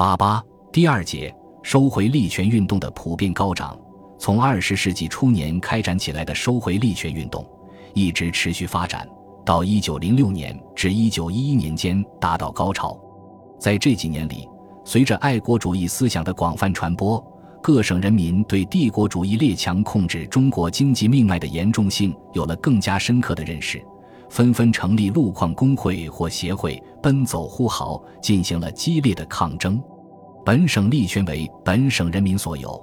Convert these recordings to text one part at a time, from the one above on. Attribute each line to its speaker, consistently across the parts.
Speaker 1: 八八第二节，收回利权运动的普遍高涨。从二十世纪初年开展起来的收回利权运动，一直持续发展到一九零六年至一九一一年间达到高潮。在这几年里，随着爱国主义思想的广泛传播，各省人民对帝国主义列强控制中国经济命脉的严重性有了更加深刻的认识，纷纷成立路矿工会或协会，奔走呼号，进行了激烈的抗争。本省利权为本省人民所有，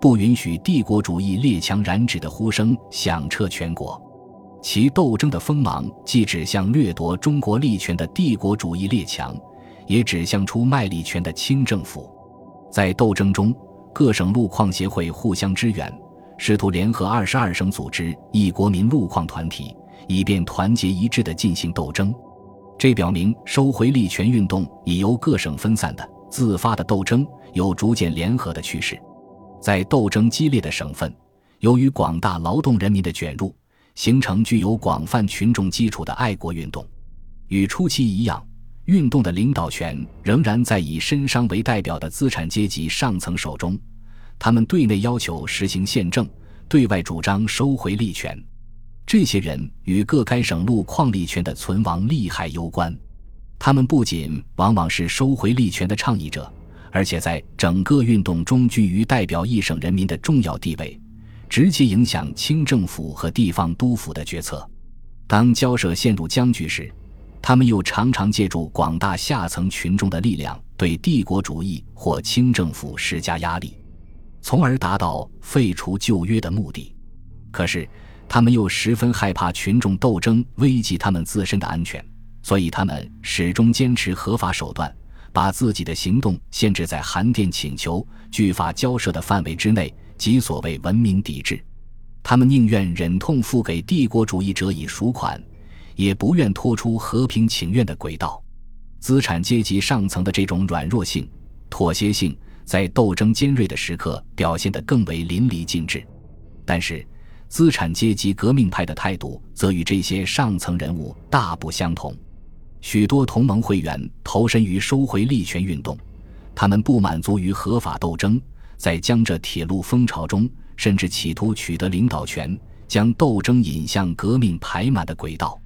Speaker 1: 不允许帝国主义列强染指的呼声响彻全国。其斗争的锋芒既指向掠夺中国利权的帝国主义列强，也指向出卖利权的清政府。在斗争中，各省路矿协会互相支援，试图联合二十二省组织一国民路矿团体，以便团结一致地进行斗争。这表明收回利权运动已由各省分散的。自发的斗争有逐渐联合的趋势，在斗争激烈的省份，由于广大劳动人民的卷入，形成具有广泛群众基础的爱国运动。与初期一样，运动的领导权仍然在以绅商为代表的资产阶级上层手中，他们对内要求实行宪政，对外主张收回利权。这些人与各该省路矿利权的存亡利害攸关。他们不仅往往是收回利权的倡议者，而且在整个运动中居于代表一省人民的重要地位，直接影响清政府和地方督府的决策。当交涉陷入僵局时，他们又常常借助广大下层群众的力量，对帝国主义或清政府施加压力，从而达到废除旧约的目的。可是，他们又十分害怕群众斗争危及他们自身的安全。所以，他们始终坚持合法手段，把自己的行动限制在函电请求、据法交涉的范围之内，即所谓文明抵制。他们宁愿忍痛付给帝国主义者以赎款，也不愿拖出和平请愿的轨道。资产阶级上层的这种软弱性、妥协性，在斗争尖锐的时刻表现得更为淋漓尽致。但是，资产阶级革命派的态度则与这些上层人物大不相同。许多同盟会员投身于收回利权运动，他们不满足于合法斗争，在江浙铁路风潮中，甚至企图取得领导权，将斗争引向革命排满的轨道。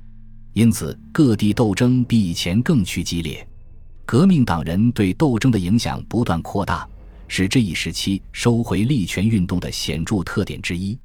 Speaker 1: 因此，各地斗争比以前更趋激烈。革命党人对斗争的影响不断扩大，是这一时期收回利权运动的显著特点之一。